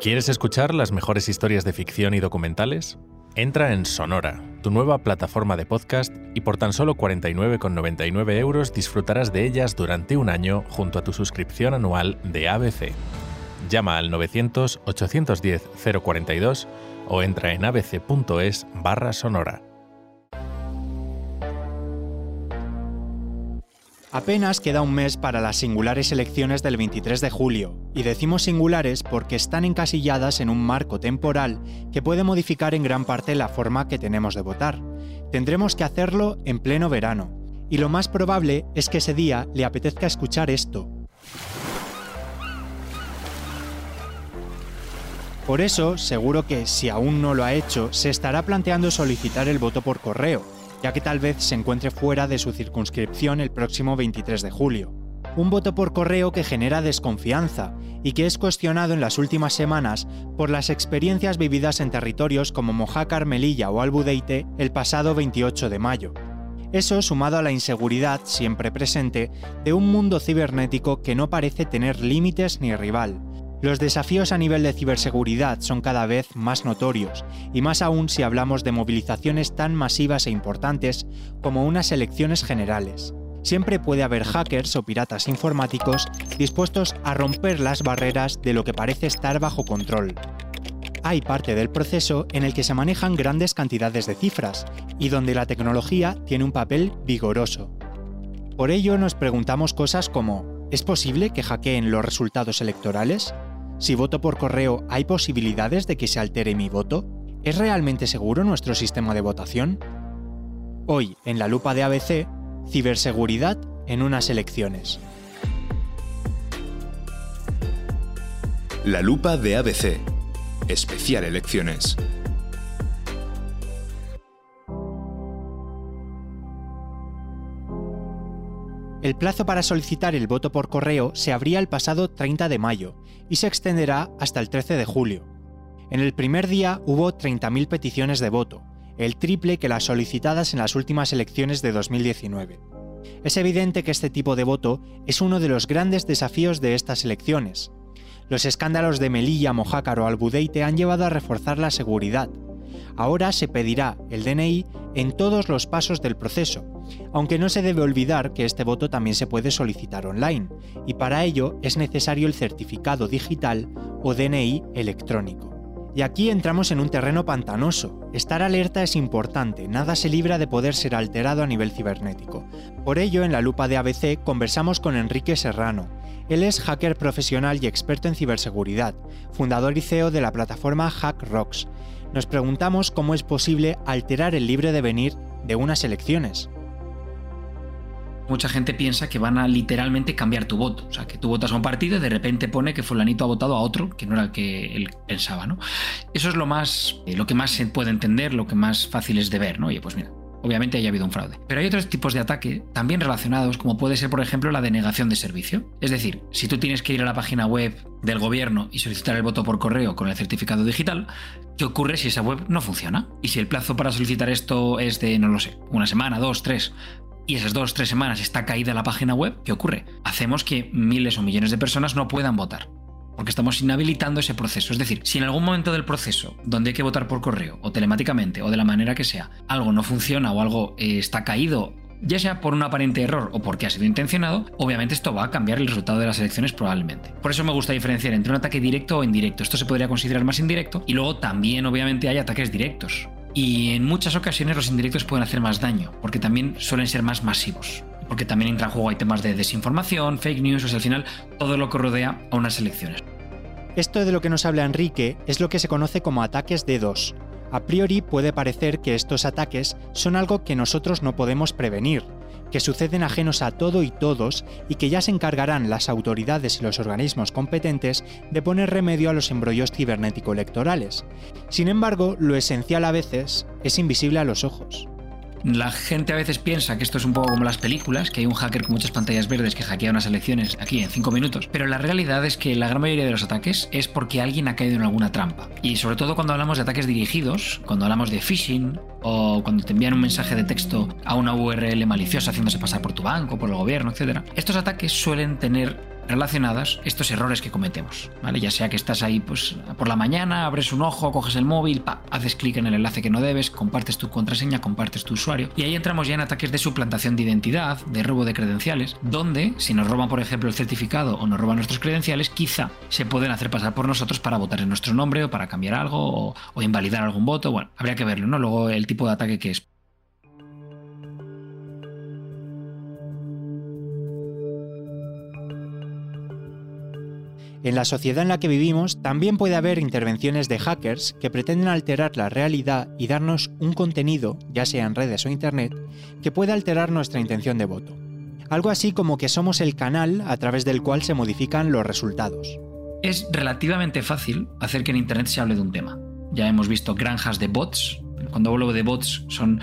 ¿Quieres escuchar las mejores historias de ficción y documentales? Entra en Sonora, tu nueva plataforma de podcast, y por tan solo 49,99 euros disfrutarás de ellas durante un año junto a tu suscripción anual de ABC. Llama al 900-810-042 o entra en abc.es barra sonora. Apenas queda un mes para las singulares elecciones del 23 de julio, y decimos singulares porque están encasilladas en un marco temporal que puede modificar en gran parte la forma que tenemos de votar. Tendremos que hacerlo en pleno verano, y lo más probable es que ese día le apetezca escuchar esto. Por eso, seguro que si aún no lo ha hecho, se estará planteando solicitar el voto por correo, ya que tal vez se encuentre fuera de su circunscripción el próximo 23 de julio. Un voto por correo que genera desconfianza y que es cuestionado en las últimas semanas por las experiencias vividas en territorios como Mojácar, Melilla o Albudeite el pasado 28 de mayo. Eso sumado a la inseguridad siempre presente de un mundo cibernético que no parece tener límites ni rival, los desafíos a nivel de ciberseguridad son cada vez más notorios, y más aún si hablamos de movilizaciones tan masivas e importantes como unas elecciones generales. Siempre puede haber hackers o piratas informáticos dispuestos a romper las barreras de lo que parece estar bajo control. Hay parte del proceso en el que se manejan grandes cantidades de cifras y donde la tecnología tiene un papel vigoroso. Por ello nos preguntamos cosas como, ¿es posible que hackeen los resultados electorales? Si voto por correo, ¿hay posibilidades de que se altere mi voto? ¿Es realmente seguro nuestro sistema de votación? Hoy, en la lupa de ABC, ciberseguridad en unas elecciones. La lupa de ABC. Especial elecciones. El plazo para solicitar el voto por correo se abría el pasado 30 de mayo y se extenderá hasta el 13 de julio. En el primer día hubo 30.000 peticiones de voto, el triple que las solicitadas en las últimas elecciones de 2019. Es evidente que este tipo de voto es uno de los grandes desafíos de estas elecciones. Los escándalos de Melilla, Mojácar o Albudeite han llevado a reforzar la seguridad, Ahora se pedirá el DNI en todos los pasos del proceso, aunque no se debe olvidar que este voto también se puede solicitar online, y para ello es necesario el certificado digital o DNI electrónico. Y aquí entramos en un terreno pantanoso. Estar alerta es importante, nada se libra de poder ser alterado a nivel cibernético. Por ello, en la lupa de ABC conversamos con Enrique Serrano. Él es hacker profesional y experto en ciberseguridad, fundador y CEO de la plataforma HackRocks, nos preguntamos cómo es posible alterar el libre devenir de unas elecciones. Mucha gente piensa que van a literalmente cambiar tu voto. O sea, que tú votas a un partido y de repente pone que fulanito ha votado a otro que no era el que él pensaba, ¿no? Eso es lo más, eh, lo que más se puede entender, lo que más fácil es de ver, ¿no? Oye, pues mira, obviamente haya habido un fraude. Pero hay otros tipos de ataque también relacionados, como puede ser, por ejemplo, la denegación de servicio. Es decir, si tú tienes que ir a la página web del gobierno y solicitar el voto por correo con el certificado digital, ¿qué ocurre si esa web no funciona? Y si el plazo para solicitar esto es de, no lo sé, una semana, dos, tres, y esas dos, tres semanas está caída la página web, ¿qué ocurre? Hacemos que miles o millones de personas no puedan votar porque estamos inhabilitando ese proceso. Es decir, si en algún momento del proceso, donde hay que votar por correo o telemáticamente o de la manera que sea, algo no funciona o algo eh, está caído ya sea por un aparente error o porque ha sido intencionado, obviamente esto va a cambiar el resultado de las elecciones probablemente. Por eso me gusta diferenciar entre un ataque directo o indirecto. Esto se podría considerar más indirecto y luego también obviamente hay ataques directos. Y en muchas ocasiones los indirectos pueden hacer más daño, porque también suelen ser más masivos porque también entra en juego hay temas de desinformación, fake news, o sea, al final todo lo que rodea a unas elecciones. Esto de lo que nos habla Enrique es lo que se conoce como ataques D2. A priori puede parecer que estos ataques son algo que nosotros no podemos prevenir, que suceden ajenos a todo y todos y que ya se encargarán las autoridades y los organismos competentes de poner remedio a los embrollos cibernético-electorales. Sin embargo, lo esencial a veces es invisible a los ojos. La gente a veces piensa que esto es un poco como las películas, que hay un hacker con muchas pantallas verdes que hackea unas elecciones aquí en 5 minutos, pero la realidad es que la gran mayoría de los ataques es porque alguien ha caído en alguna trampa. Y sobre todo cuando hablamos de ataques dirigidos, cuando hablamos de phishing o cuando te envían un mensaje de texto a una URL maliciosa haciéndose pasar por tu banco, por el gobierno, etc. Estos ataques suelen tener relacionadas estos errores que cometemos, ¿vale? Ya sea que estás ahí pues por la mañana, abres un ojo, coges el móvil, haces clic en el enlace que no debes, compartes tu contraseña, compartes tu usuario y ahí entramos ya en ataques de suplantación de identidad, de robo de credenciales, donde si nos roban por ejemplo el certificado o nos roban nuestros credenciales, quizá se pueden hacer pasar por nosotros para votar en nuestro nombre o para cambiar algo o, o invalidar algún voto, bueno, habría que verlo, ¿no? Luego el tipo de ataque que es. En la sociedad en la que vivimos también puede haber intervenciones de hackers que pretenden alterar la realidad y darnos un contenido, ya sea en redes o internet, que puede alterar nuestra intención de voto. Algo así como que somos el canal a través del cual se modifican los resultados. Es relativamente fácil hacer que en internet se hable de un tema. Ya hemos visto granjas de bots. Cuando hablo de bots son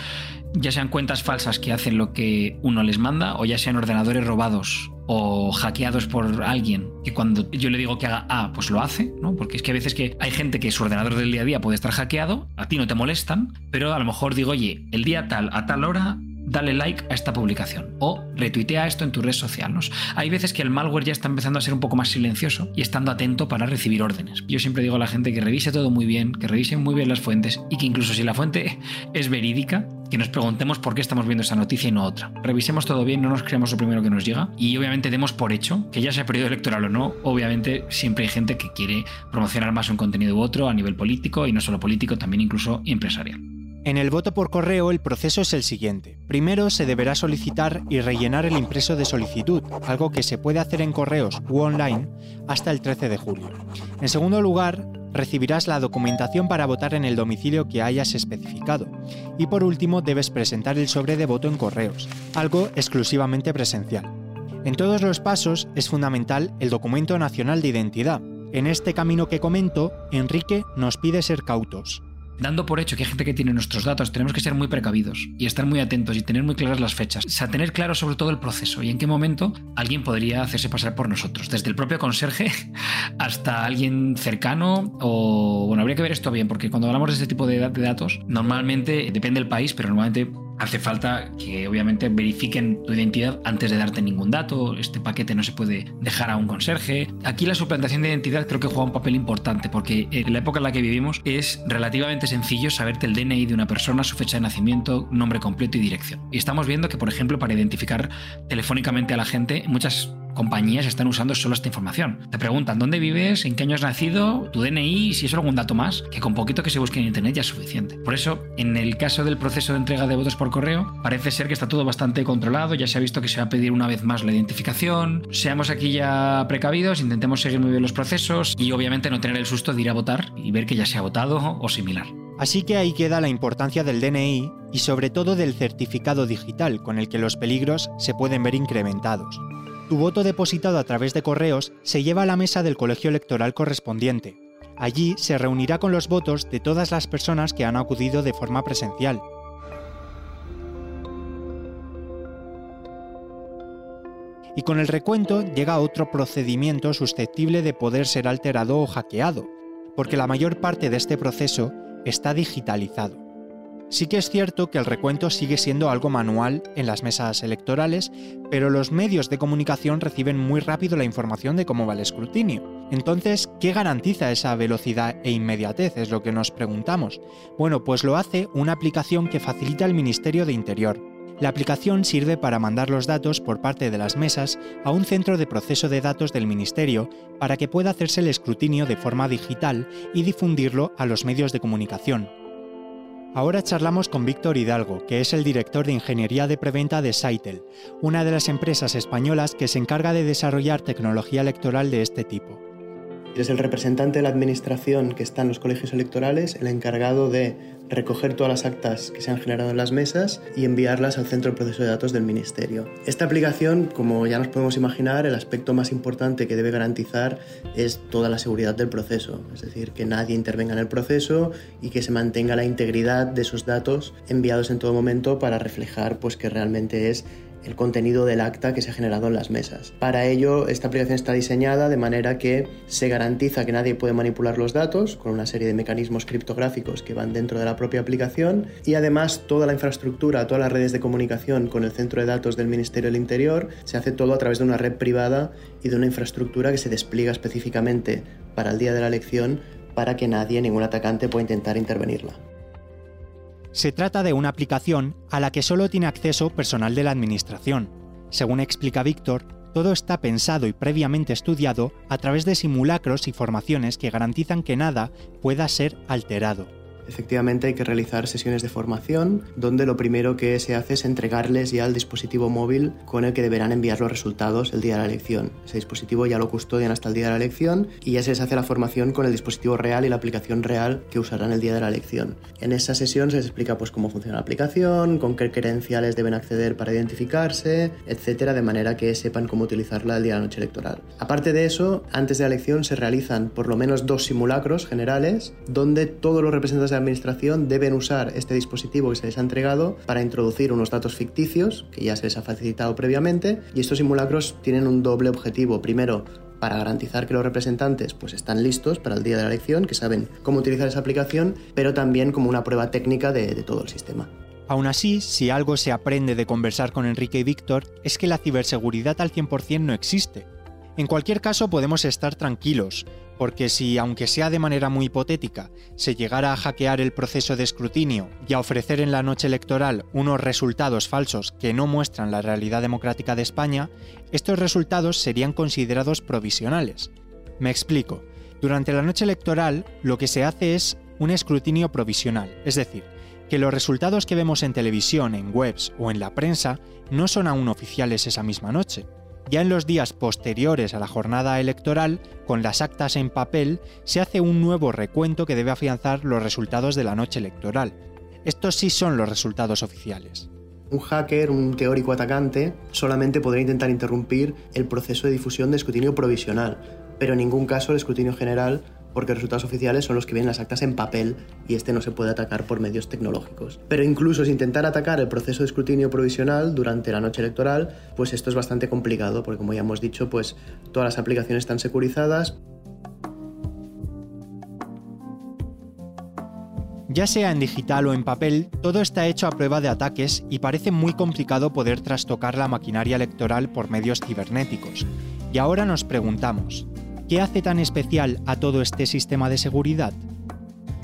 ya sean cuentas falsas que hacen lo que uno les manda o ya sean ordenadores robados o hackeados por alguien que cuando yo le digo que haga A, pues lo hace, ¿no? Porque es que a veces que hay gente que su ordenador del día a día puede estar hackeado, a ti no te molestan, pero a lo mejor digo, oye, el día tal, a tal hora, dale like a esta publicación o retuitea esto en tu red social. Hay veces que el malware ya está empezando a ser un poco más silencioso y estando atento para recibir órdenes. Yo siempre digo a la gente que revise todo muy bien, que revise muy bien las fuentes y que incluso si la fuente es verídica, que nos preguntemos por qué estamos viendo esa noticia y no otra. Revisemos todo bien, no nos creamos lo primero que nos llega y obviamente demos por hecho que ya sea periodo electoral o no, obviamente siempre hay gente que quiere promocionar más un contenido u otro a nivel político y no solo político, también incluso empresarial. En el voto por correo el proceso es el siguiente. Primero se deberá solicitar y rellenar el impreso de solicitud, algo que se puede hacer en correos u online hasta el 13 de julio. En segundo lugar, recibirás la documentación para votar en el domicilio que hayas especificado. Y por último, debes presentar el sobre de voto en correos, algo exclusivamente presencial. En todos los pasos es fundamental el documento nacional de identidad. En este camino que comento, Enrique nos pide ser cautos dando por hecho que hay gente que tiene nuestros datos, tenemos que ser muy precavidos y estar muy atentos y tener muy claras las fechas. O sea, tener claro sobre todo el proceso y en qué momento alguien podría hacerse pasar por nosotros, desde el propio conserje hasta alguien cercano o, bueno, habría que ver esto bien, porque cuando hablamos de este tipo de, de datos, normalmente, depende del país, pero normalmente hace falta que obviamente verifiquen tu identidad antes de darte ningún dato. Este paquete no se puede dejar a un conserje. Aquí la suplantación de identidad creo que juega un papel importante porque en la época en la que vivimos es relativamente sencillo saberte el DNI de una persona, su fecha de nacimiento, nombre completo y dirección. Y estamos viendo que, por ejemplo, para identificar telefónicamente a la gente, muchas compañías están usando solo esta información. Te preguntan dónde vives, en qué año has nacido, tu DNI y si es algún dato más, que con poquito que se busque en internet ya es suficiente. Por eso, en el caso del proceso de entrega de votos por correo, parece ser que está todo bastante controlado, ya se ha visto que se va a pedir una vez más la identificación, seamos aquí ya precavidos, intentemos seguir muy bien los procesos y obviamente no tener el susto de ir a votar y ver que ya se ha votado o similar. Así que ahí queda la importancia del DNI y sobre todo del certificado digital con el que los peligros se pueden ver incrementados. Tu voto depositado a través de correos se lleva a la mesa del colegio electoral correspondiente. Allí se reunirá con los votos de todas las personas que han acudido de forma presencial. Y con el recuento llega otro procedimiento susceptible de poder ser alterado o hackeado, porque la mayor parte de este proceso está digitalizado. Sí que es cierto que el recuento sigue siendo algo manual en las mesas electorales, pero los medios de comunicación reciben muy rápido la información de cómo va el escrutinio. Entonces, ¿qué garantiza esa velocidad e inmediatez? Es lo que nos preguntamos. Bueno, pues lo hace una aplicación que facilita el Ministerio de Interior. La aplicación sirve para mandar los datos por parte de las mesas a un centro de proceso de datos del Ministerio para que pueda hacerse el escrutinio de forma digital y difundirlo a los medios de comunicación. Ahora charlamos con Víctor Hidalgo, que es el director de ingeniería de preventa de Saitel, una de las empresas españolas que se encarga de desarrollar tecnología electoral de este tipo. Es el representante de la administración que está en los colegios electorales, el encargado de recoger todas las actas que se han generado en las mesas y enviarlas al centro de proceso de datos del Ministerio. Esta aplicación, como ya nos podemos imaginar, el aspecto más importante que debe garantizar es toda la seguridad del proceso, es decir, que nadie intervenga en el proceso y que se mantenga la integridad de esos datos enviados en todo momento para reflejar pues, que realmente es el contenido del acta que se ha generado en las mesas. Para ello, esta aplicación está diseñada de manera que se garantiza que nadie puede manipular los datos con una serie de mecanismos criptográficos que van dentro de la propia aplicación y además toda la infraestructura, todas las redes de comunicación con el centro de datos del Ministerio del Interior se hace todo a través de una red privada y de una infraestructura que se despliega específicamente para el día de la elección para que nadie, ningún atacante pueda intentar intervenirla. Se trata de una aplicación a la que solo tiene acceso personal de la Administración. Según explica Víctor, todo está pensado y previamente estudiado a través de simulacros y formaciones que garantizan que nada pueda ser alterado. Efectivamente hay que realizar sesiones de formación donde lo primero que se hace es entregarles ya el dispositivo móvil con el que deberán enviar los resultados el día de la elección. Ese dispositivo ya lo custodian hasta el día de la elección y ya se les hace la formación con el dispositivo real y la aplicación real que usarán el día de la elección. En esa sesión se les explica pues cómo funciona la aplicación, con qué credenciales deben acceder para identificarse, etcétera, de manera que sepan cómo utilizarla el día de la noche electoral. Aparte de eso, antes de la elección se realizan por lo menos dos simulacros generales donde todos los representantes de administración deben usar este dispositivo que se les ha entregado para introducir unos datos ficticios que ya se les ha facilitado previamente y estos simulacros tienen un doble objetivo. Primero, para garantizar que los representantes pues están listos para el día de la elección, que saben cómo utilizar esa aplicación, pero también como una prueba técnica de, de todo el sistema. Aún así, si algo se aprende de conversar con Enrique y Víctor, es que la ciberseguridad al 100% no existe. En cualquier caso, podemos estar tranquilos, porque si, aunque sea de manera muy hipotética, se llegara a hackear el proceso de escrutinio y a ofrecer en la noche electoral unos resultados falsos que no muestran la realidad democrática de España, estos resultados serían considerados provisionales. Me explico. Durante la noche electoral lo que se hace es un escrutinio provisional, es decir, que los resultados que vemos en televisión, en webs o en la prensa no son aún oficiales esa misma noche. Ya en los días posteriores a la jornada electoral, con las actas en papel, se hace un nuevo recuento que debe afianzar los resultados de la noche electoral. Estos sí son los resultados oficiales. Un hacker, un teórico atacante, solamente podrá intentar interrumpir el proceso de difusión de escrutinio provisional, pero en ningún caso el escrutinio general porque los resultados oficiales son los que vienen las actas en papel y este no se puede atacar por medios tecnológicos. Pero incluso si intentar atacar el proceso de escrutinio provisional durante la noche electoral, pues esto es bastante complicado, porque como ya hemos dicho, pues todas las aplicaciones están securizadas. Ya sea en digital o en papel, todo está hecho a prueba de ataques y parece muy complicado poder trastocar la maquinaria electoral por medios cibernéticos. Y ahora nos preguntamos, ¿Qué hace tan especial a todo este sistema de seguridad?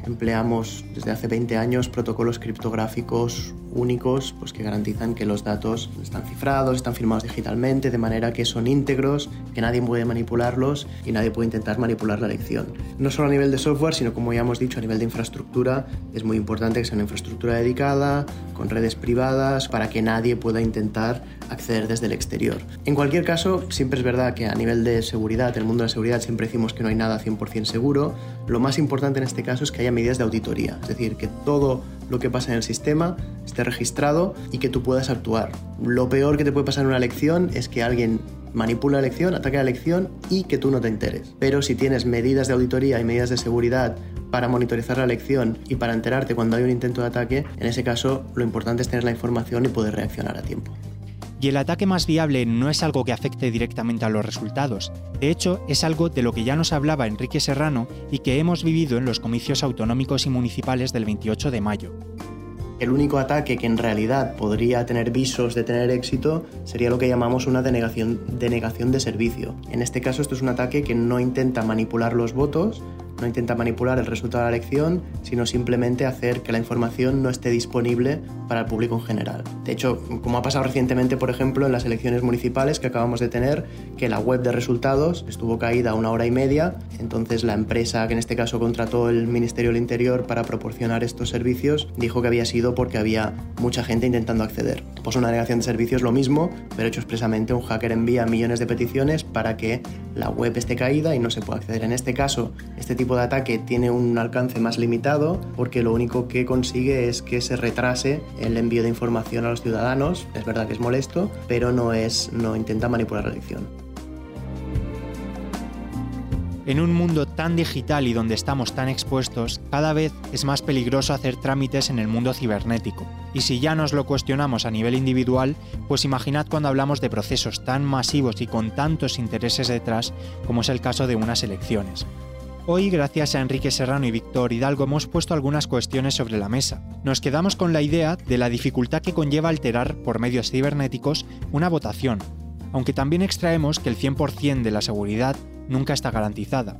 Empleamos desde hace 20 años protocolos criptográficos únicos pues, que garantizan que los datos están cifrados, están firmados digitalmente, de manera que son íntegros, que nadie puede manipularlos y nadie puede intentar manipular la elección. No solo a nivel de software, sino como ya hemos dicho, a nivel de infraestructura, es muy importante que sea una infraestructura dedicada, con redes privadas, para que nadie pueda intentar acceder desde el exterior. En cualquier caso, siempre es verdad que a nivel de seguridad, en el mundo de la seguridad siempre decimos que no hay nada 100% seguro. Lo más importante en este caso es que haya medidas de auditoría, es decir, que todo lo que pasa en el sistema esté registrado y que tú puedas actuar. Lo peor que te puede pasar en una elección es que alguien manipule la elección, ataque la elección y que tú no te enteres. Pero si tienes medidas de auditoría y medidas de seguridad para monitorizar la elección y para enterarte cuando hay un intento de ataque, en ese caso lo importante es tener la información y poder reaccionar a tiempo. Y el ataque más viable no es algo que afecte directamente a los resultados. De hecho, es algo de lo que ya nos hablaba Enrique Serrano y que hemos vivido en los comicios autonómicos y municipales del 28 de mayo. El único ataque que en realidad podría tener visos de tener éxito sería lo que llamamos una denegación, de servicio. En este caso esto es un ataque que no intenta manipular los votos, no intenta manipular el resultado de la elección, sino simplemente hacer que la información no esté disponible para el público en general. De hecho, como ha pasado recientemente, por ejemplo, en las elecciones municipales que acabamos de tener, que la web de resultados estuvo caída una hora y media, entonces la empresa que en este caso contrató el Ministerio del Interior para proporcionar estos servicios dijo que había sido porque había mucha gente intentando acceder. Pues una negación de servicios lo mismo, pero hecho expresamente un hacker envía millones de peticiones para que la web esté caída y no se pueda acceder. En este caso, este tipo de ataque tiene un alcance más limitado porque lo único que consigue es que se retrase el envío de información a los ciudadanos. Es verdad que es molesto, pero no, es, no intenta manipular la elección. En un mundo tan digital y donde estamos tan expuestos, cada vez es más peligroso hacer trámites en el mundo cibernético. Y si ya nos lo cuestionamos a nivel individual, pues imaginad cuando hablamos de procesos tan masivos y con tantos intereses detrás como es el caso de unas elecciones. Hoy, gracias a Enrique Serrano y Víctor Hidalgo, hemos puesto algunas cuestiones sobre la mesa. Nos quedamos con la idea de la dificultad que conlleva alterar por medios cibernéticos una votación, aunque también extraemos que el 100% de la seguridad nunca está garantizada.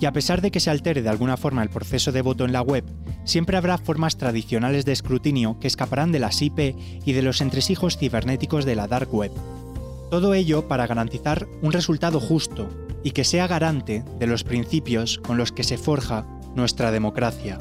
Y a pesar de que se altere de alguna forma el proceso de voto en la web, siempre habrá formas tradicionales de escrutinio que escaparán de las IP y de los entresijos cibernéticos de la dark web. Todo ello para garantizar un resultado justo y que sea garante de los principios con los que se forja nuestra democracia.